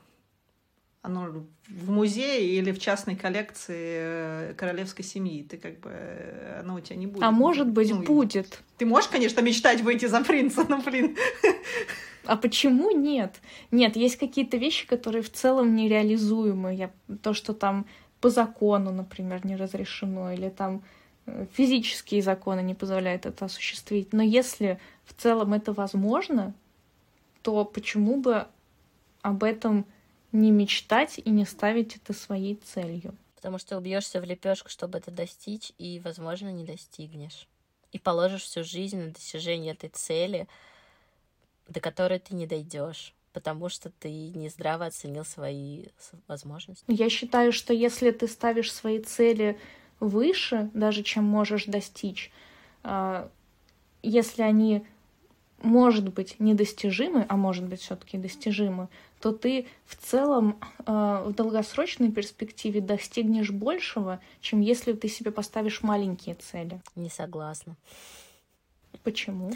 оно в музее или в частной коллекции э, королевской семьи. Ты как бы... Э, оно у тебя не будет. А может быть, ну, будет. Ты можешь, конечно, мечтать выйти за принца, но, блин... А почему нет? Нет, есть какие-то вещи, которые в целом нереализуемы. Я... То, что там по закону, например, не разрешено, или там физические законы не позволяют это осуществить. Но если в целом это возможно, то почему бы об этом не мечтать и не ставить это своей целью? Потому что убьешься в лепешку, чтобы это достичь, и, возможно, не достигнешь. И положишь всю жизнь на достижение этой цели, до которой ты не дойдешь потому что ты не здраво оценил свои возможности. Я считаю, что если ты ставишь свои цели выше, даже чем можешь достичь, а, если они, может быть, недостижимы, а может быть, все-таки достижимы, то ты в целом а, в долгосрочной перспективе достигнешь большего, чем если ты себе поставишь маленькие цели. Не согласна. Почему?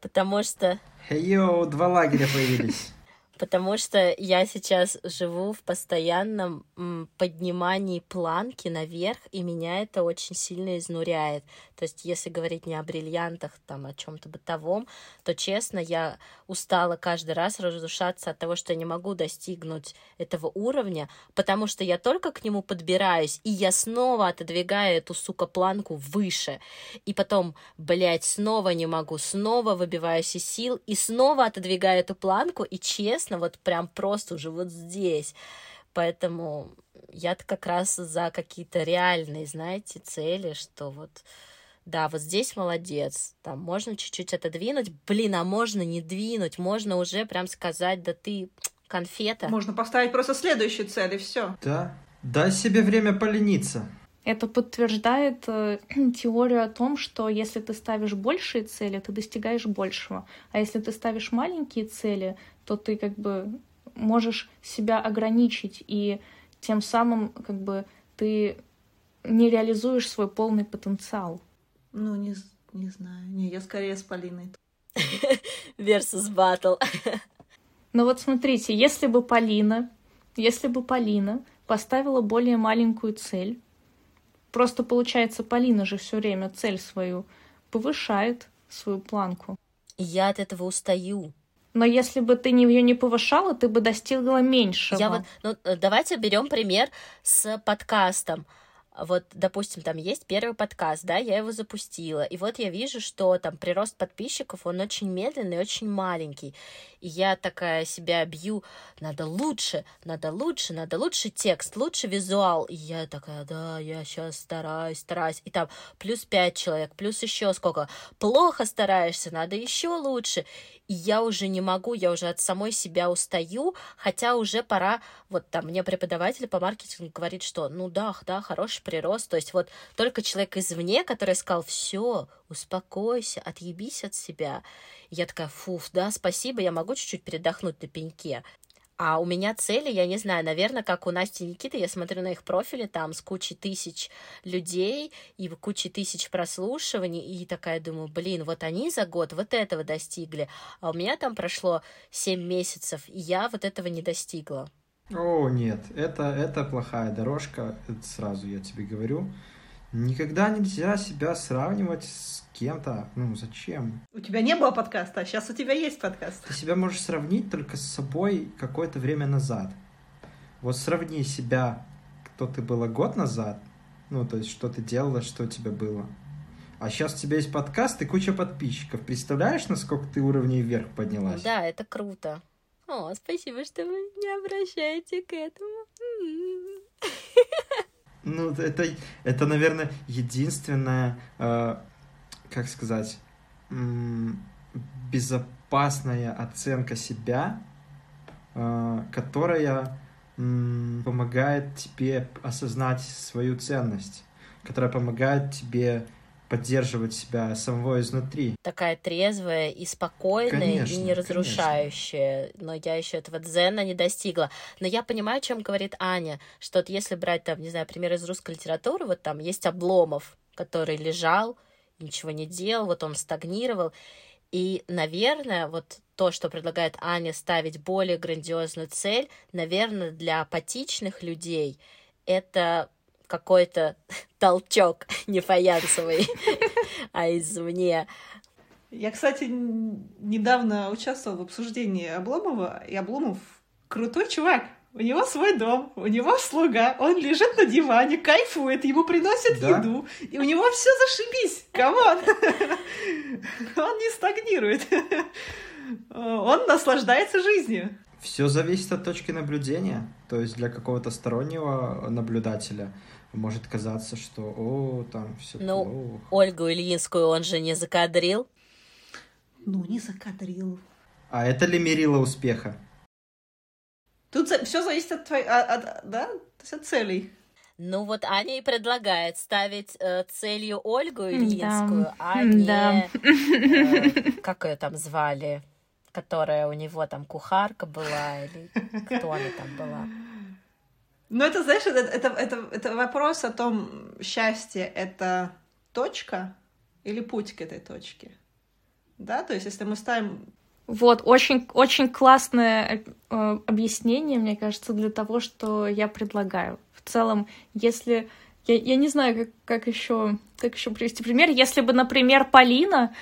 Потому что... Йоу, два лагеря появились потому что я сейчас живу в постоянном поднимании планки наверх, и меня это очень сильно изнуряет. То есть, если говорить не о бриллиантах, там, о чем-то бытовом, то, честно, я устала каждый раз разрушаться от того, что я не могу достигнуть этого уровня, потому что я только к нему подбираюсь, и я снова отодвигаю эту, сука, планку выше. И потом, блядь, снова не могу, снова выбиваюсь из сил, и снова отодвигаю эту планку, и честно, интересно вот прям просто уже вот здесь. Поэтому я-то как раз за какие-то реальные, знаете, цели, что вот да, вот здесь молодец, там можно чуть-чуть отодвинуть, блин, а можно не двинуть, можно уже прям сказать, да ты конфета. Можно поставить просто следующую цель, и все. Да, дай себе время полениться. Это подтверждает э, теорию о том, что если ты ставишь большие цели, ты достигаешь большего. А если ты ставишь маленькие цели, то ты как бы можешь себя ограничить, и тем самым как бы ты не реализуешь свой полный потенциал. Ну, не, не знаю. Не, я скорее с Полиной. Versus battle. Ну вот смотрите, если бы Полина, если бы Полина поставила более маленькую цель, просто получается, Полина же все время цель свою повышает свою планку. Я от этого устаю. Но если бы ты ее не повышала, ты бы достигла меньшего. Я вот, ну, э, давайте берем пример с подкастом вот, допустим, там есть первый подкаст, да, я его запустила, и вот я вижу, что там прирост подписчиков, он очень медленный, очень маленький, и я такая себя бью, надо лучше, надо лучше, надо лучше текст, лучше визуал, и я такая, да, я сейчас стараюсь, стараюсь, и там плюс пять человек, плюс еще сколько, плохо стараешься, надо еще лучше, и я уже не могу, я уже от самой себя устаю, хотя уже пора, вот там мне преподаватель по маркетингу говорит, что ну да, да, хороший прирост, то есть вот только человек извне, который сказал, все, успокойся, отъебись от себя. я такая, фуф, да, спасибо, я могу чуть-чуть передохнуть на пеньке. А у меня цели, я не знаю, наверное, как у Насти и Никиты, я смотрю на их профили там с кучей тысяч людей и кучей тысяч прослушиваний, и такая думаю, блин, вот они за год вот этого достигли, а у меня там прошло 7 месяцев, и я вот этого не достигла. О, нет, это, это плохая дорожка, это сразу я тебе говорю. Никогда нельзя себя сравнивать с кем-то. Ну, зачем? У тебя не было подкаста, а сейчас у тебя есть подкаст. Ты себя можешь сравнить только с собой какое-то время назад. Вот сравни себя, кто ты была год назад, ну, то есть, что ты делала, что у тебя было. А сейчас у тебя есть подкаст и куча подписчиков. Представляешь, насколько ты уровней вверх поднялась? Да, это круто. О, спасибо, что вы не обращаете к этому. Ну, это, это наверное, единственное, э, как сказать, безопасная оценка себя, э, которая помогает тебе осознать свою ценность, которая помогает тебе поддерживать себя самого изнутри. Такая трезвая и спокойная, конечно, и не разрушающая. Конечно. Но я еще этого дзена не достигла. Но я понимаю, о чем говорит Аня, что вот если брать там, не знаю, пример из русской литературы, вот там есть Обломов, который лежал, ничего не делал, вот он стагнировал. И, наверное, вот то, что предлагает Аня ставить более грандиозную цель, наверное, для апатичных людей это какой-то толчок не фаянсовый, а извне. Я, кстати, недавно участвовала в обсуждении Обломова, и Обломов крутой чувак. У него свой дом, у него слуга, он лежит на диване, кайфует, ему приносят да? еду, и у него все зашибись, come on! Он не стагнирует, он наслаждается жизнью. Все зависит от точки наблюдения, то есть для какого-то стороннего наблюдателя – может казаться, что о, там все Ну, плохо. Ольгу Ильинскую он же не закадрил. Ну, не закадрил. А это ли мерило успеха? Тут все зависит от твоей, от, от, да, то есть от целей. Ну вот Аня и предлагает ставить э, целью Ольгу Ильинскую, да. а не да. э, как ее там звали, которая у него там кухарка была или кто она там была. Ну, это, знаешь, это, это, это, это вопрос о том, счастье — это точка или путь к этой точке. Да, то есть если мы ставим... Вот, очень, очень классное э, объяснение, мне кажется, для того, что я предлагаю. В целом, если... Я, я не знаю, как, как еще как еще привести пример. Если бы, например, Полина,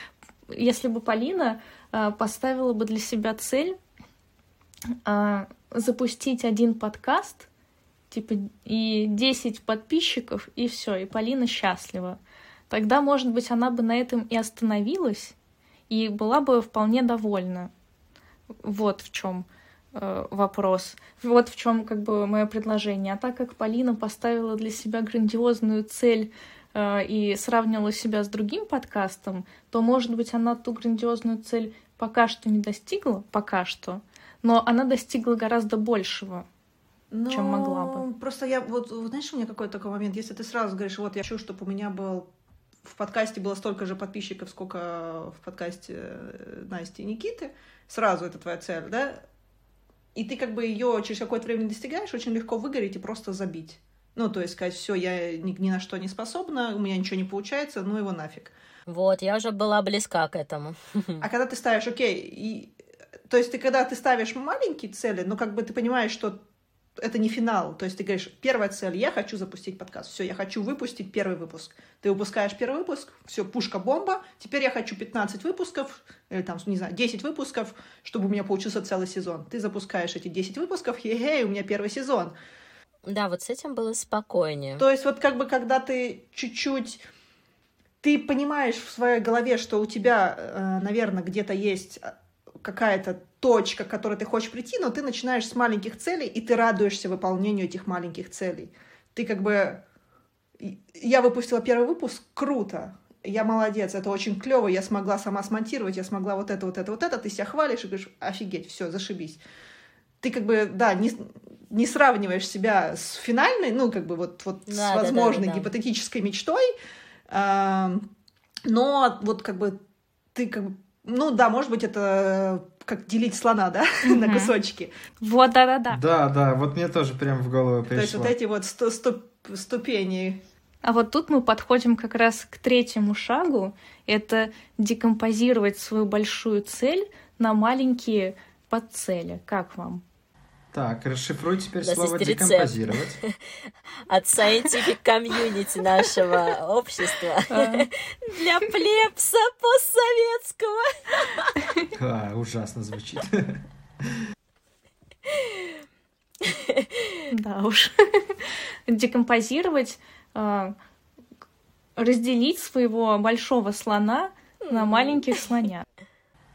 если бы Полина э, поставила бы для себя цель э, запустить один подкаст — типа, и 10 подписчиков, и все, и Полина счастлива. Тогда, может быть, она бы на этом и остановилась, и была бы вполне довольна. Вот в чем э, вопрос. Вот в чем как бы мое предложение. А так как Полина поставила для себя грандиозную цель э, и сравнивала себя с другим подкастом, то, может быть, она ту грандиозную цель пока что не достигла, пока что, но она достигла гораздо большего. Но чем могла бы. Просто я вот, вот знаешь, у меня какой-то такой момент, если ты сразу говоришь, вот я хочу, чтобы у меня был в подкасте было столько же подписчиков, сколько в подкасте э, Насти и Никиты, сразу это твоя цель, да? И ты как бы ее через какое-то время достигаешь, очень легко выгореть и просто забить. Ну, то есть сказать, все, я ни, ни на что не способна, у меня ничего не получается, ну его нафиг. Вот, я уже была близка к этому. А когда ты ставишь, окей, и, то есть ты когда ты ставишь маленькие цели, ну как бы ты понимаешь, что это не финал. То есть ты говоришь, первая цель, я хочу запустить подкаст. Все, я хочу выпустить первый выпуск. Ты выпускаешь первый выпуск, все, пушка-бомба. Теперь я хочу 15 выпусков, или там, не знаю, 10 выпусков, чтобы у меня получился целый сезон. Ты запускаешь эти 10 выпусков, хе-хей, у меня первый сезон. Да, вот с этим было спокойнее. То есть вот как бы когда ты чуть-чуть ты понимаешь в своей голове, что у тебя, э, наверное, где-то есть какая-то точка, к которой ты хочешь прийти, но ты начинаешь с маленьких целей, и ты радуешься выполнению этих маленьких целей. Ты как бы... Я выпустила первый выпуск, круто, я молодец, это очень клево, я смогла сама смонтировать, я смогла вот это, вот это, вот это, ты себя хвалишь и говоришь, офигеть, все, зашибись. Ты как бы, да, не, не сравниваешь себя с финальной, ну, как бы вот, вот да, с возможной да, да, да, гипотетической мечтой, э, но вот как бы ты как бы ну да, может быть, это как делить слона, да, на кусочки. Вот, да-да-да. Да, да, вот мне тоже прям в голову пришло. То есть вот эти вот ступени. А вот тут мы подходим как раз к третьему шагу. Это декомпозировать свою большую цель на маленькие подцели. Как вам? Так, расшифруй теперь слово декомпозировать. От scientific комьюнити нашего общества. Для плебса постсоветского. А, ужасно звучит. Да уж. Декомпозировать, а, разделить своего большого слона на маленьких слонят.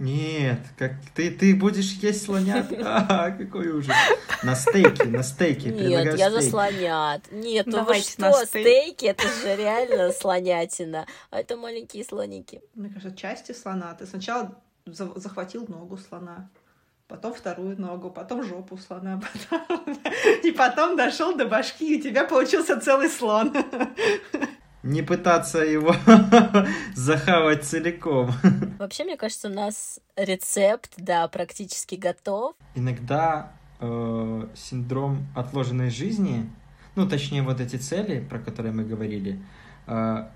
Нет, как ты, ты будешь есть слонят? А, какой ужас. На стейки, на стейки. Нет, я за слонят. Нет, ну вы что, стейки, это же реально слонятина. А это маленькие слоники. Мне кажется, части слона. Ты сначала захватил ногу слона, потом вторую ногу, потом жопу слона, потом... и потом дошел до башки, и у тебя получился целый слон. Не пытаться его захавать целиком. Вообще, мне кажется, у нас рецепт, да, практически готов. Иногда э, синдром отложенной жизни, ну, точнее, вот эти цели, про которые мы говорили, э,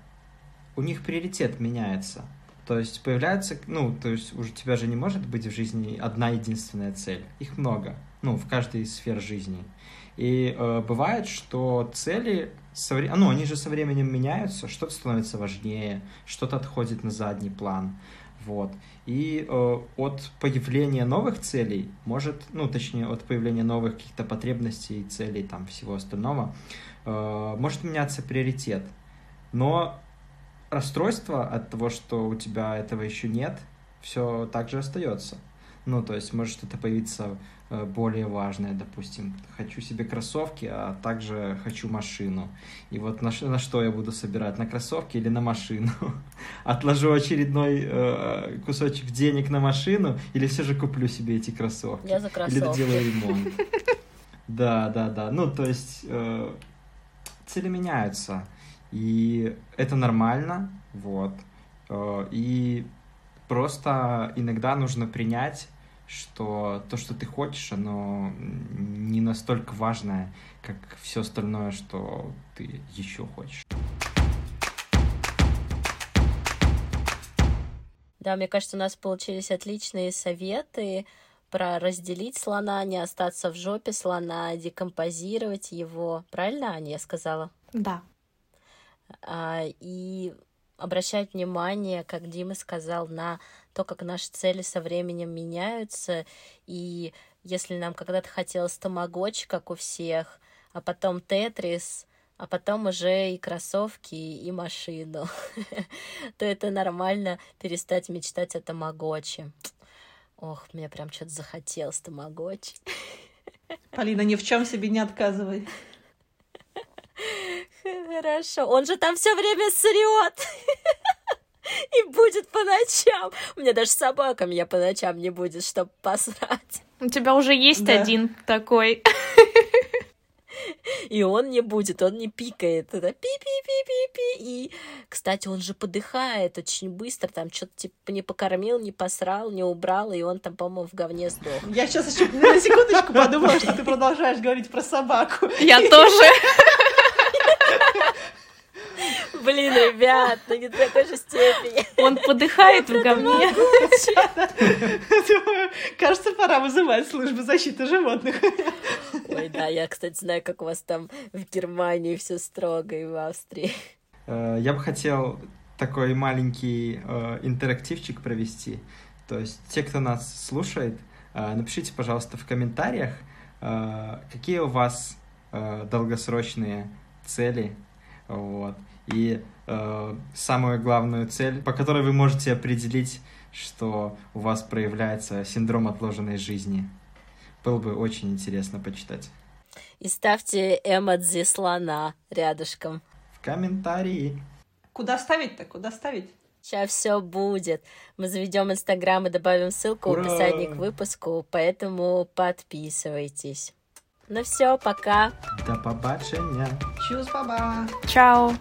у них приоритет меняется. То есть появляется, ну, то есть уже у тебя же не может быть в жизни одна единственная цель. Их много, ну, в каждой из сфер жизни. И э, бывает, что цели, со, ну, они же со временем меняются, что-то становится важнее, что-то отходит на задний план. Вот. И э, от появления новых целей может, ну, точнее, от появления новых каких-то потребностей, целей, там, всего остального, э, может меняться приоритет. Но расстройство от того, что у тебя этого еще нет, все так же остается. Ну, то есть может что-то появиться более важное, допустим, хочу себе кроссовки, а также хочу машину. И вот на, на что я буду собирать, на кроссовки или на машину? Отложу очередной э, кусочек денег на машину или все же куплю себе эти кроссовки? Я за кроссовки. Или доделаю ремонт? Да, да, да. Ну, то есть э, цели меняются. И это нормально, вот. Э, и просто иногда нужно принять, что то, что ты хочешь, оно не настолько важное, как все остальное, что ты еще хочешь. Да, мне кажется, у нас получились отличные советы про разделить слона, не остаться в жопе слона, декомпозировать его. Правильно, Аня, я сказала? Да. А, и обращать внимание, как Дима сказал, на то, как наши цели со временем меняются. И если нам когда-то хотелось тамагочи, как у всех, а потом тетрис, а потом уже и кроссовки, и машину, то это нормально перестать мечтать о тамагочи. Ох, мне прям что-то захотелось тамагочи. Полина, ни в чем себе не отказывай. Хорошо. Он же там все время срет. И будет по ночам. У меня даже собака меня по ночам не будет, чтобы посрать. У тебя уже есть да. один такой. И он не будет, он не пикает. Это пи-пи-пи-пи-пи. И, кстати, он же подыхает очень быстро. Там что-то типа не покормил, не посрал, не убрал, и он там, по-моему, в говне сдох. Я сейчас еще на секундочку подумала, что ты продолжаешь говорить про собаку. Я тоже. Блин, ребят, ну не до такой же степени. Он подыхает в говне. Кажется, пора вызывать службу защиты животных. Ой, да, я, кстати, знаю, как у вас там в Германии все строго и в Австрии. Э, я бы хотел такой маленький э, интерактивчик провести. То есть те, кто нас слушает, э, напишите, пожалуйста, в комментариях, какие у вас долгосрочные цели вот. И э, самую главную цель, по которой вы можете определить, что у вас проявляется синдром отложенной жизни. Было бы очень интересно почитать. И ставьте эмодзи слона рядышком. В комментарии. Куда ставить-то? Куда ставить? Сейчас все будет. Мы заведем Инстаграм и добавим ссылку Ура! в описании к выпуску, поэтому подписывайтесь. Ну все, пока. До побачення. Чус, баба. Чао.